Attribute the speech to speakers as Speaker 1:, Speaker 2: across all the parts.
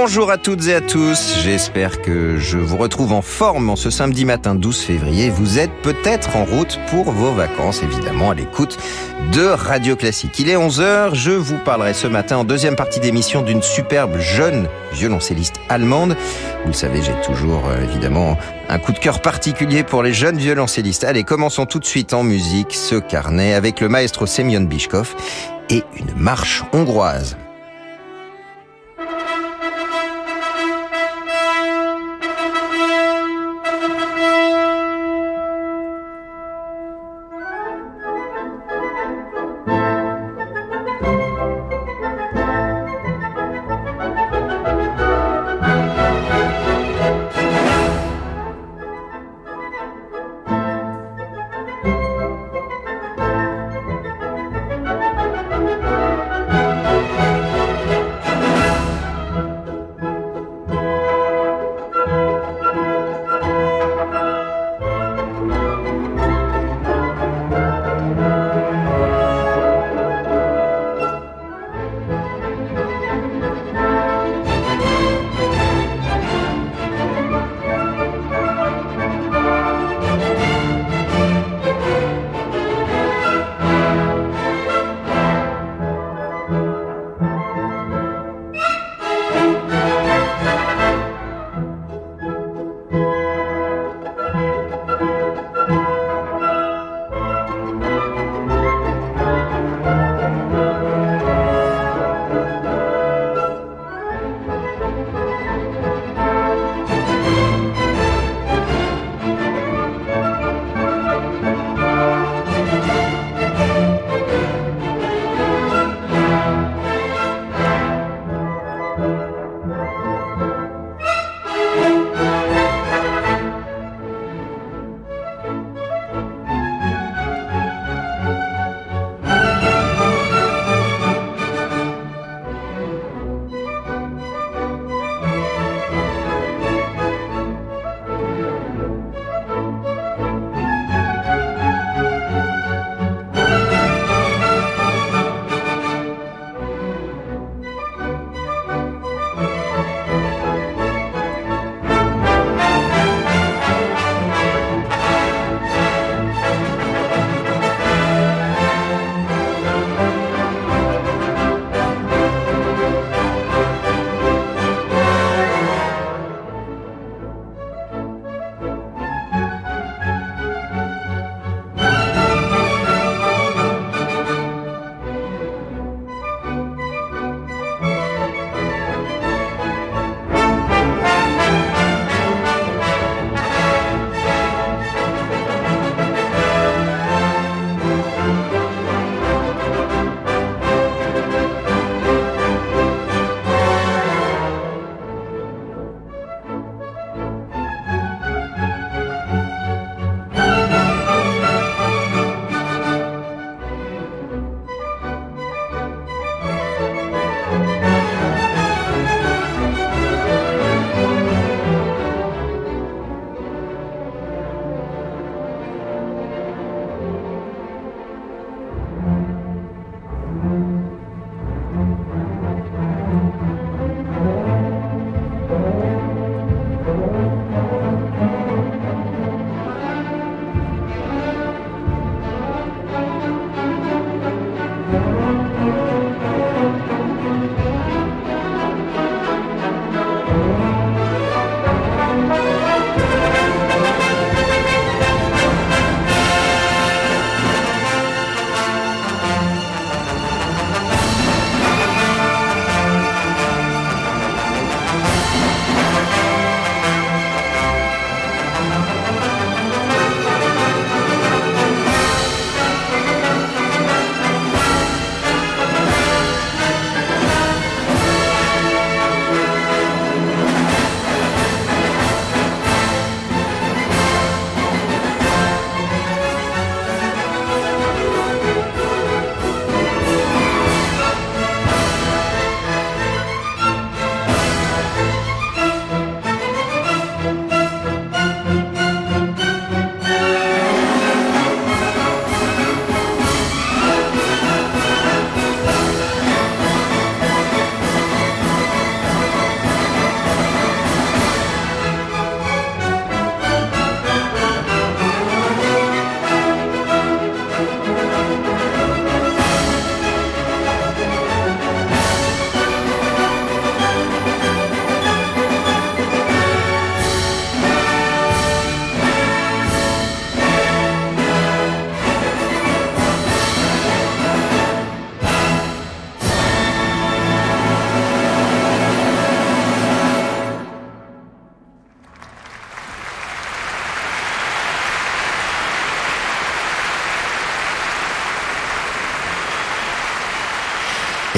Speaker 1: Bonjour à toutes et à tous, j'espère que je vous retrouve en forme en ce samedi matin 12 février. Vous êtes peut-être en route pour vos vacances, évidemment, à l'écoute de Radio Classique. Il est 11h, je vous parlerai ce matin en deuxième partie d'émission d'une superbe jeune violoncelliste allemande. Vous le savez, j'ai toujours euh, évidemment un coup de cœur particulier pour les jeunes violoncellistes. Allez, commençons tout de suite en musique ce carnet avec le maestro Semyon Bishkov et une marche hongroise.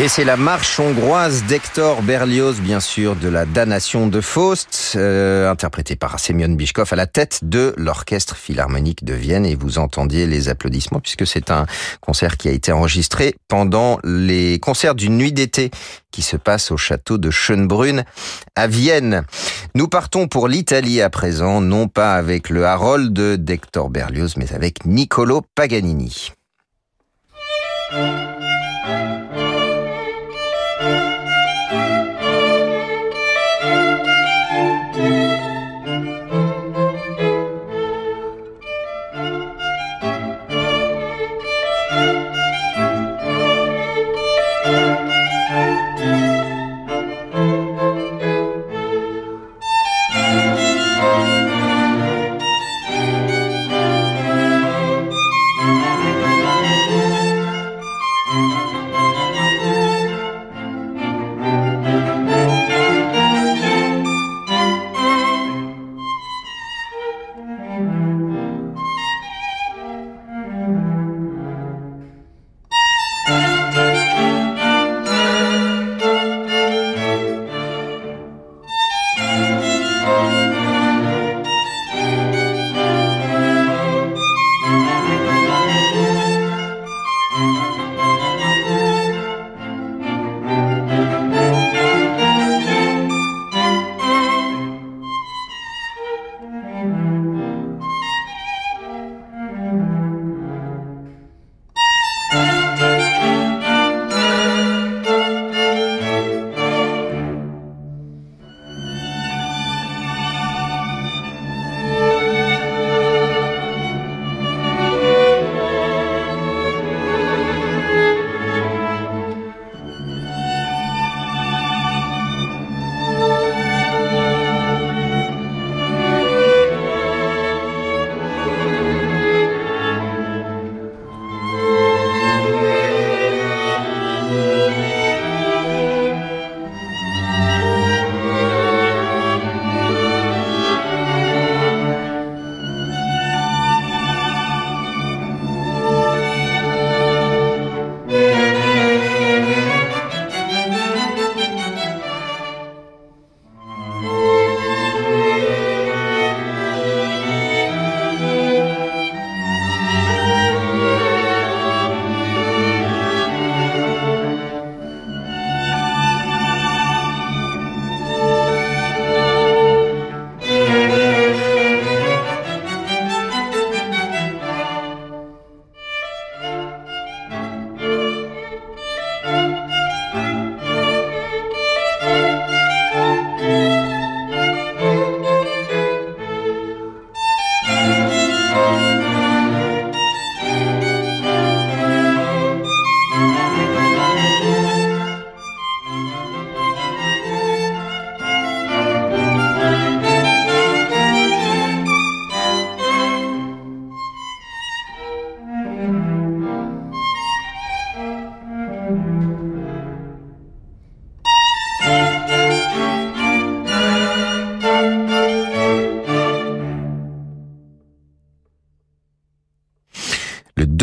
Speaker 1: Et c'est la marche hongroise d'Hector Berlioz, bien sûr, de la damnation de Faust, euh, interprétée par Semyon Bishkov à la tête de l'Orchestre Philharmonique de Vienne. Et vous entendiez les applaudissements puisque c'est un concert qui a été enregistré pendant les concerts d'une nuit d'été qui se passe au château de Schönbrunn à Vienne. Nous partons pour l'Italie à présent, non pas avec le Harold d'Hector Berlioz, mais avec Niccolo Paganini.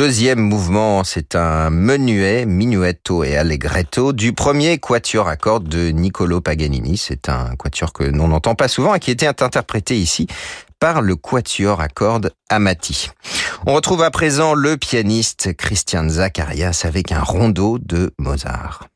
Speaker 1: Deuxième mouvement, c'est un menuet, minuetto et allegretto du premier quatuor à cordes de Niccolo Paganini. C'est un quatuor que l'on n'entend pas souvent et qui était interprété ici par le quatuor à cordes Amati. On retrouve à présent le pianiste Christian Zacharias avec un rondeau de Mozart.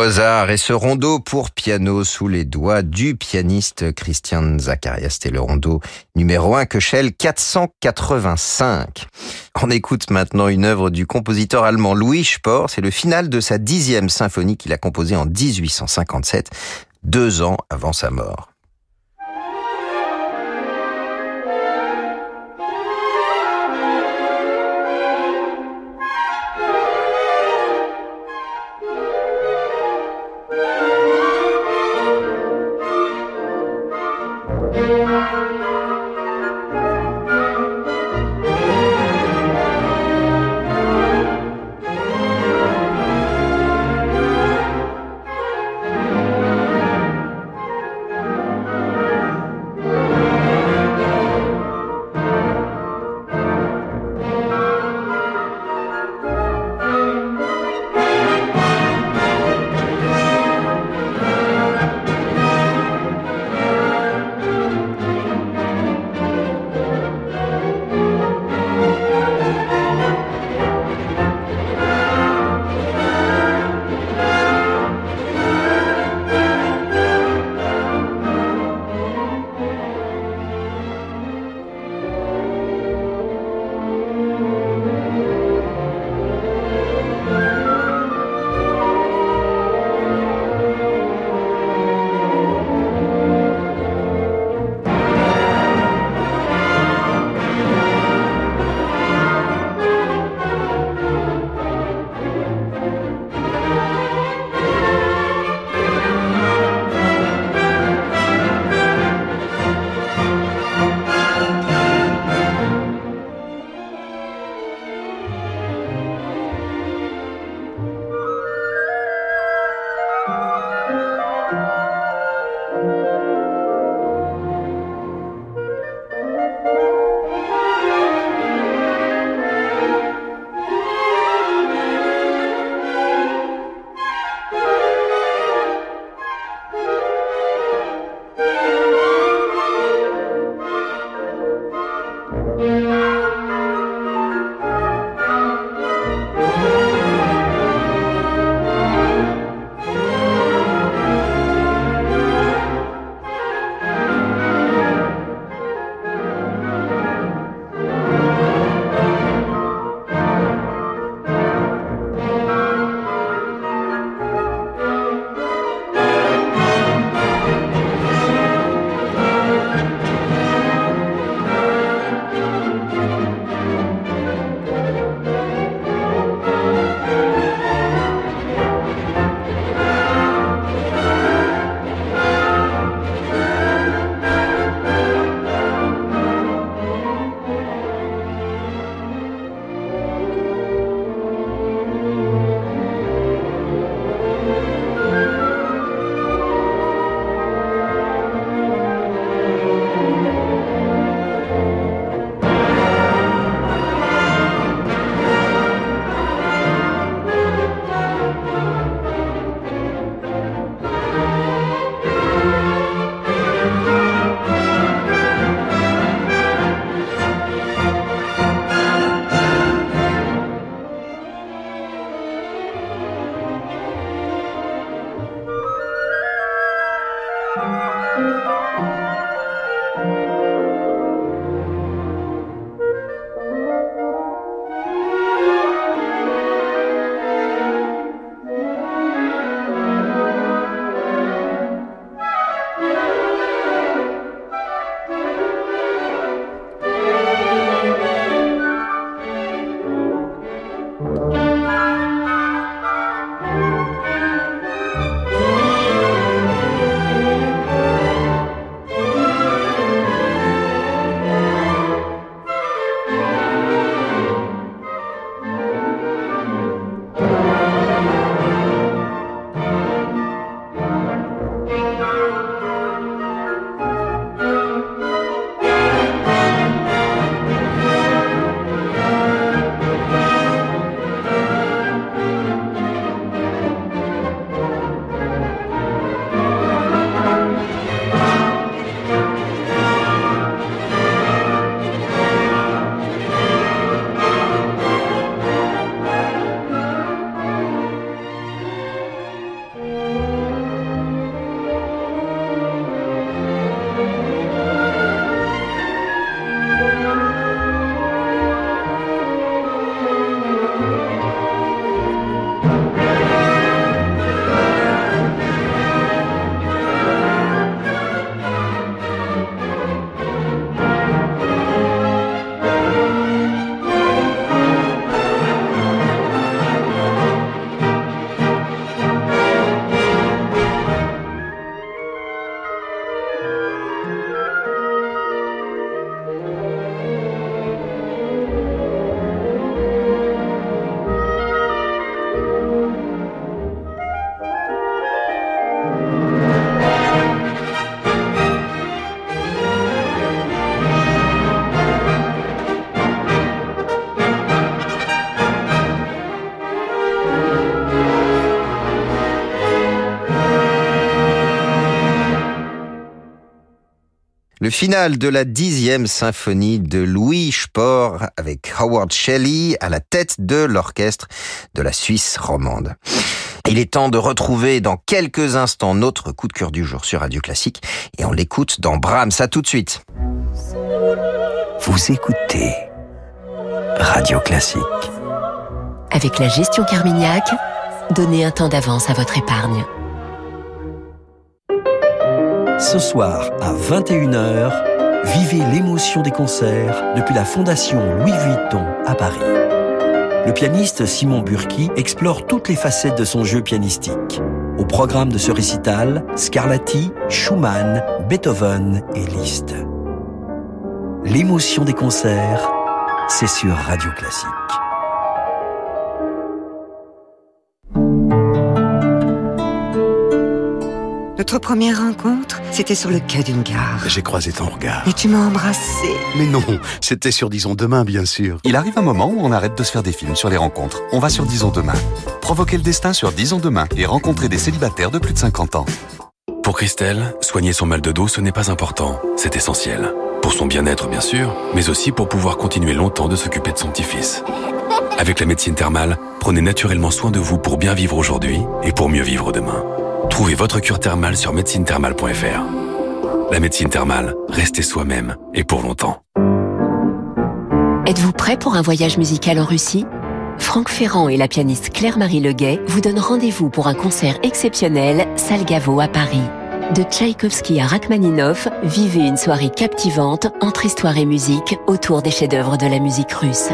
Speaker 1: Mozart et ce rondeau pour piano sous les doigts du pianiste Christian Zacharias. C'était le rondeau numéro 1 Köchel 485. On écoute maintenant une œuvre du compositeur allemand Louis Spohr. C'est le final de sa dixième symphonie qu'il a composée en 1857, deux ans avant sa mort. Le final de la dixième symphonie de Louis Spohr avec Howard Shelley à la tête de l'orchestre de la Suisse romande. Il est temps de retrouver dans quelques instants notre coup de cœur du jour sur Radio Classique et on l'écoute dans Brahms. À tout de suite.
Speaker 2: Vous écoutez Radio Classique.
Speaker 3: Avec la gestion Carmignac, donnez un temps d'avance à votre épargne.
Speaker 2: Ce soir à 21h, vivez l'émotion des concerts depuis la Fondation Louis Vuitton à Paris. Le pianiste Simon Burki explore toutes les facettes de son jeu pianistique. Au programme de ce récital, Scarlatti, Schumann, Beethoven et Liszt. L'émotion des concerts, c'est sur Radio Classique.
Speaker 4: Notre première rencontre, c'était sur le quai d'une gare.
Speaker 5: J'ai croisé ton regard.
Speaker 4: Et tu m'as embrassé.
Speaker 5: Mais non, c'était sur Disons Demain, bien sûr.
Speaker 6: Il arrive un moment où on arrête de se faire des films sur les rencontres. On va sur Disons Demain. Provoquer le destin sur Disons Demain et rencontrer des célibataires de plus de 50 ans.
Speaker 7: Pour Christelle, soigner son mal de dos, ce n'est pas important. C'est essentiel. Pour son bien-être, bien sûr, mais aussi pour pouvoir continuer longtemps de s'occuper de son petit-fils. Avec la médecine thermale, prenez naturellement soin de vous pour bien vivre aujourd'hui et pour mieux vivre demain. Trouvez votre cure thermale sur médecinethermale.fr. La médecine thermale, restez soi-même et pour longtemps.
Speaker 3: Êtes-vous prêt pour un voyage musical en Russie? Franck Ferrand et la pianiste Claire-Marie Leguet vous donnent rendez-vous pour un concert exceptionnel Salgavo à Paris. De Tchaïkovski à Rachmaninov, vivez une soirée captivante entre histoire et musique autour des chefs-d'œuvre de la musique russe.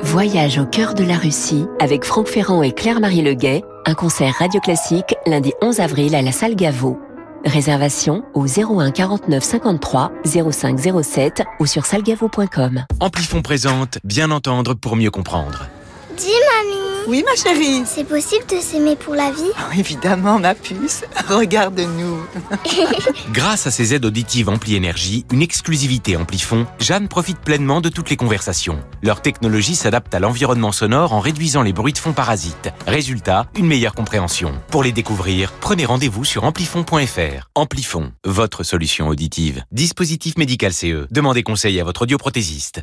Speaker 3: Voyage au cœur de la Russie avec Franck Ferrand et Claire-Marie Leguet, un concert radio classique lundi 11 avril à la salle Gaveau. Réservation au 01 49 53 05 07 ou sur salgavo.com.
Speaker 8: Amplifon présente Bien entendre pour mieux comprendre.
Speaker 9: Dis mamie
Speaker 4: Oui ma chérie
Speaker 9: C'est possible de s'aimer pour la vie?
Speaker 4: Oh, Évidemment ma puce, regarde-nous
Speaker 8: Grâce à ses aides auditives Ampli Énergie, une exclusivité Amplifon, Jeanne profite pleinement de toutes les conversations. Leur technologie s'adapte à l'environnement sonore en réduisant les bruits de fond parasites. Résultat, une meilleure compréhension. Pour les découvrir, prenez rendez-vous sur amplifon.fr. Amplifon, votre solution auditive. Dispositif médical CE. Demandez conseil à votre audioprothésiste.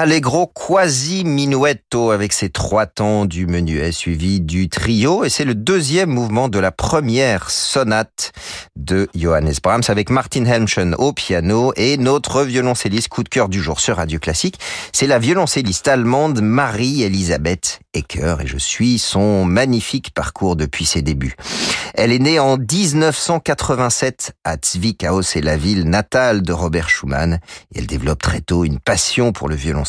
Speaker 1: Allegro quasi avec ses trois temps du menuet suivi du trio. Et c'est le deuxième mouvement de la première sonate de Johannes Brahms avec Martin Helmchen au piano et notre violoncelliste coup de cœur du jour sur Radio Classique, c'est la violoncelliste allemande Marie-Elisabeth Ecker et je suis son magnifique parcours depuis ses débuts. Elle est née en 1987 à Zwickau, c'est la ville natale de Robert Schumann et elle développe très tôt une passion pour le violon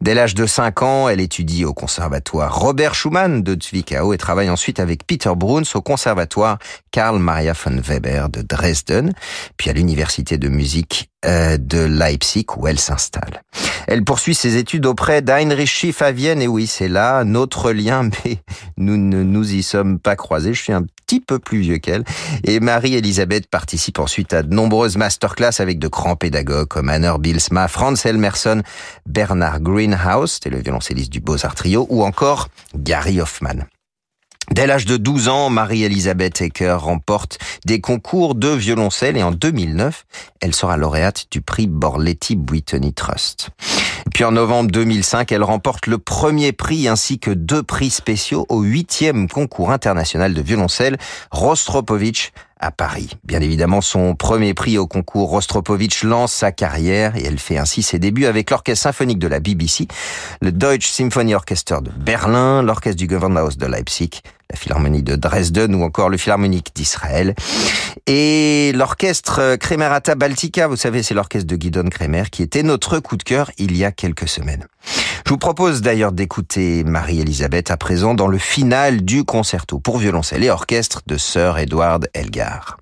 Speaker 1: Dès l'âge de 5 ans, elle étudie au conservatoire Robert Schumann de Zwickau et travaille ensuite avec Peter Bruns au conservatoire Karl Maria von Weber de Dresden, puis à l'université de musique de Leipzig où elle s'installe. Elle poursuit ses études auprès d'Heinrich Schiff à Vienne et oui, c'est là notre lien, mais nous ne nous y sommes pas croisés. Je suis un petit peu plus vieux qu'elle. Et Marie-Elisabeth participe ensuite à de nombreuses masterclass avec de grands pédagogues comme Anner Bilsma, Franz Elmerson, Bernard Greenhouse, c'était le violoncelliste du Beaux-Arts Trio, ou encore Gary Hoffman. Dès l'âge de 12 ans, Marie-Elisabeth Ecker remporte des concours de violoncelle et en 2009, elle sera lauréate du prix Borletti Whitney Trust. Puis en novembre 2005, elle remporte le premier prix ainsi que deux prix spéciaux au huitième concours international de violoncelle Rostropovich à Paris. Bien évidemment, son premier prix au concours Rostropovich lance sa carrière et elle fait ainsi ses débuts avec l'orchestre symphonique de la BBC, le Deutsche Symphony Orchester de Berlin, l'orchestre du Gewandhaus de Leipzig, la Philharmonie de Dresden ou encore le Philharmonique d'Israël. Et l'orchestre Kremerata Baltica, vous savez, c'est l'orchestre de Guidon Kremer qui était notre coup de cœur il y a quelques semaines. Je vous propose d'ailleurs d'écouter Marie-Elisabeth à présent dans le final du concerto pour violoncelle et orchestre de Sir Edward Elgar.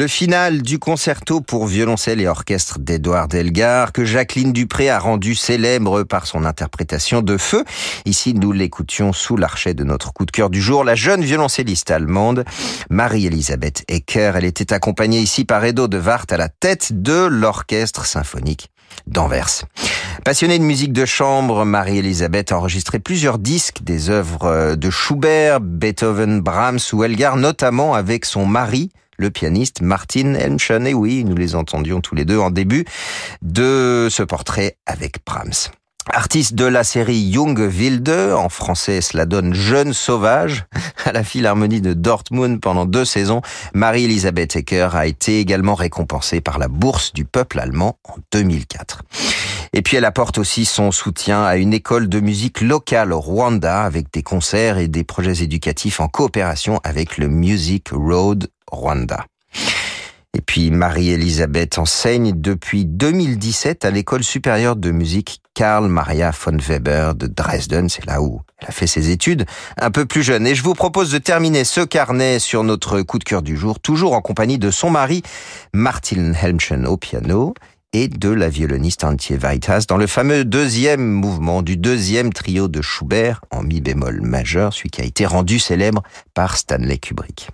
Speaker 1: Le final du concerto pour violoncelle et orchestre d'Edouard Elgar, que Jacqueline Dupré a rendu célèbre par son interprétation de Feu. Ici, nous l'écoutions sous l'archet de notre coup de cœur du jour, la jeune violoncelliste allemande, Marie-Elisabeth Ecker. Elle était accompagnée ici par Edo de Wart à la tête de l'orchestre symphonique d'Anvers. Passionnée de musique de chambre, Marie-Elisabeth a enregistré plusieurs disques des œuvres de Schubert, Beethoven, Brahms ou Elgar, notamment avec son mari, le pianiste Martin Helmchen. Et oui, nous les entendions tous les deux en début de ce portrait avec Brahms. Artiste de la série Young Wilde, en français cela donne Jeune Sauvage, à la Philharmonie de Dortmund pendant deux saisons, Marie-Elisabeth Ecker a été également récompensée par la Bourse du peuple allemand en 2004. Et puis elle apporte aussi son soutien à une école de musique locale au Rwanda avec des concerts et des projets éducatifs en coopération avec le Music Road Rwanda. Et puis Marie-Elisabeth enseigne depuis 2017 à l'école supérieure de musique Karl Maria von Weber de Dresden. C'est là où elle a fait ses études un peu plus jeune. Et je vous propose de terminer ce carnet sur notre coup de cœur du jour, toujours en compagnie de son mari, Martin Helmchen au piano et de la violoniste Antje Weithas dans le fameux deuxième mouvement du deuxième trio de Schubert en mi bémol majeur, celui qui a été rendu célèbre par Stanley Kubrick.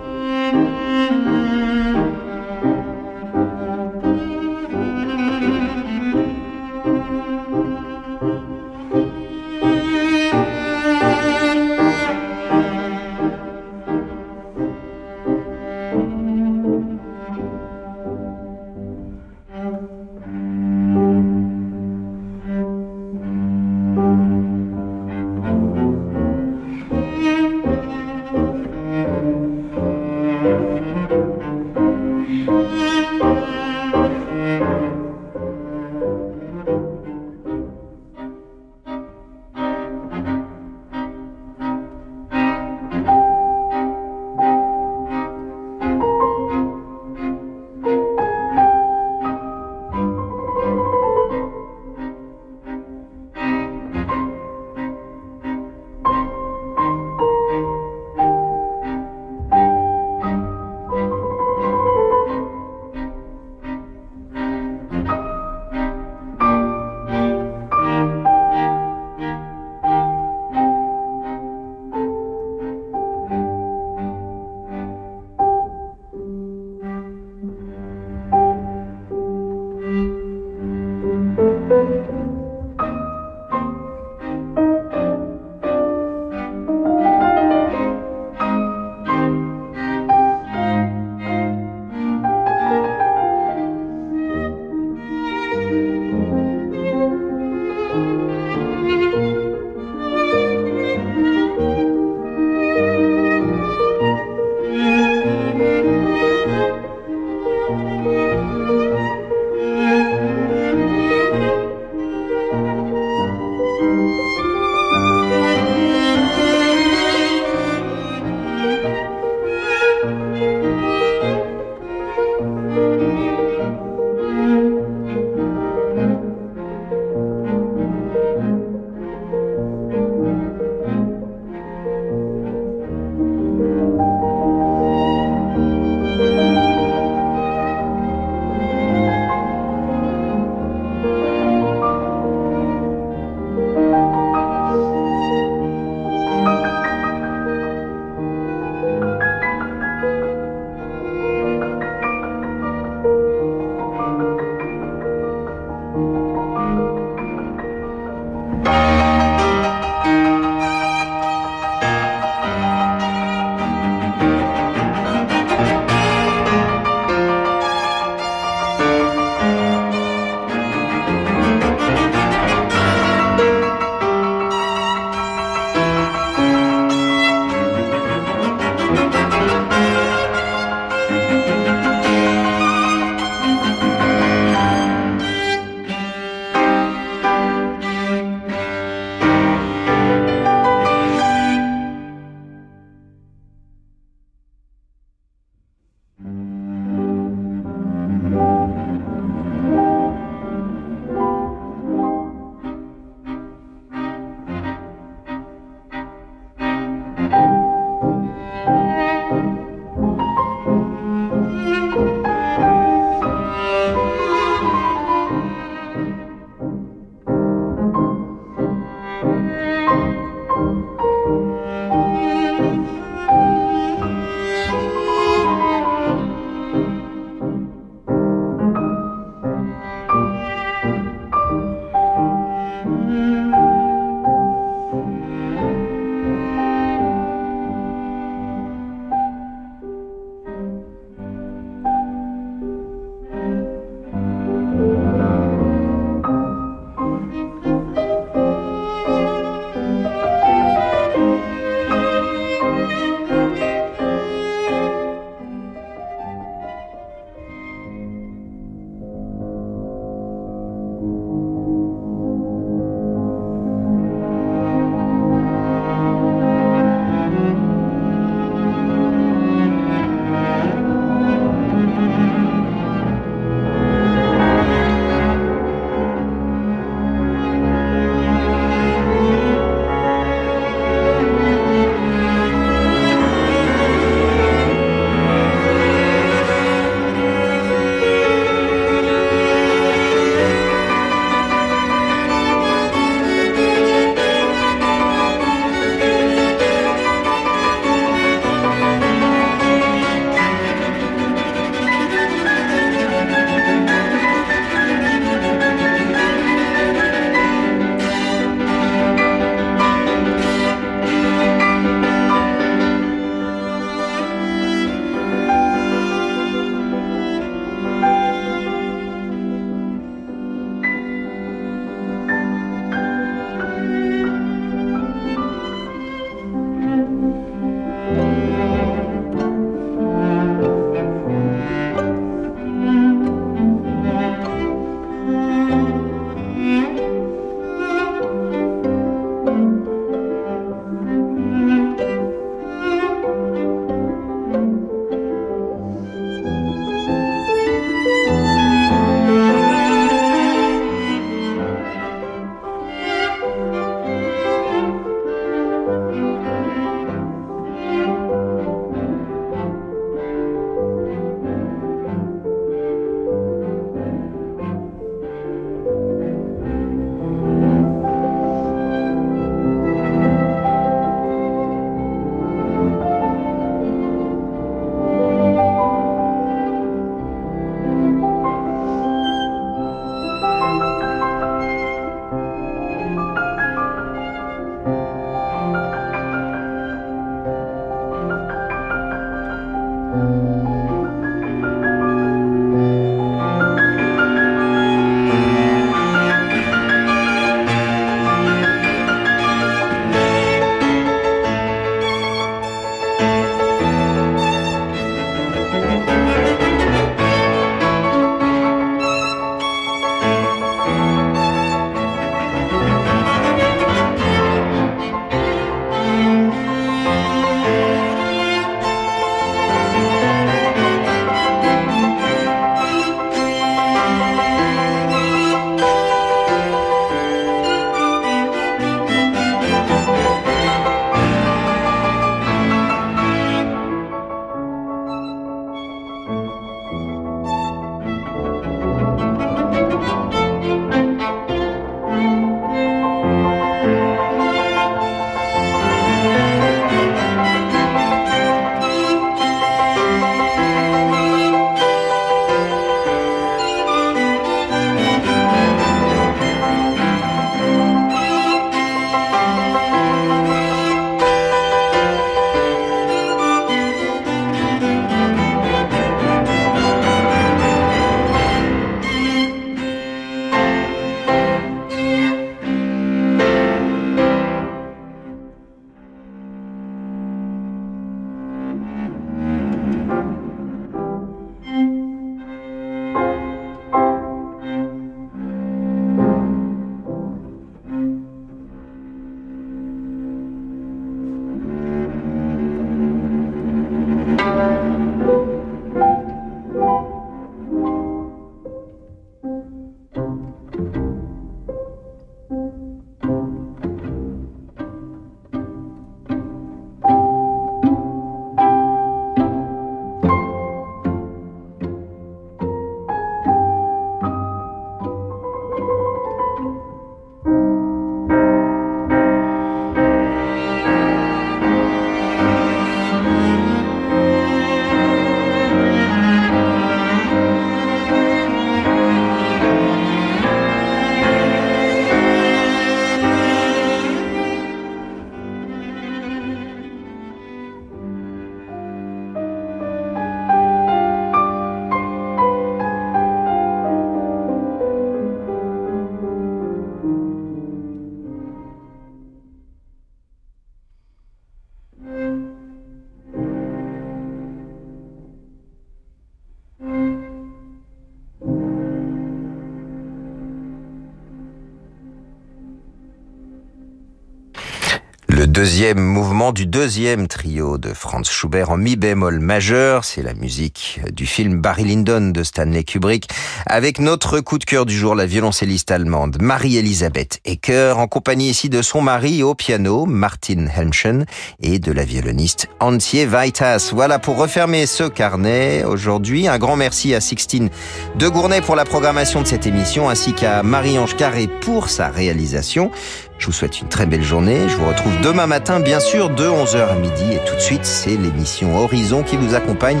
Speaker 1: Deuxième mouvement du deuxième trio de Franz Schubert en mi bémol majeur. C'est la musique du film Barry Lyndon de Stanley Kubrick avec notre coup de cœur du jour, la violoncelliste allemande Marie-Elisabeth Ecker en compagnie ici de son mari au piano Martin Helmchen et de la violoniste Antje Weitas. Voilà pour refermer ce carnet aujourd'hui. Un grand merci à Sixtine de Gournay pour la programmation de cette émission ainsi qu'à Marie-Ange Carré pour sa réalisation. Je vous souhaite une très belle journée. Je vous retrouve demain matin, bien sûr, de 11h à midi. Et tout de suite, c'est l'émission Horizon qui vous accompagne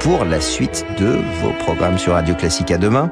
Speaker 1: pour la suite de vos programmes sur Radio Classique. À demain.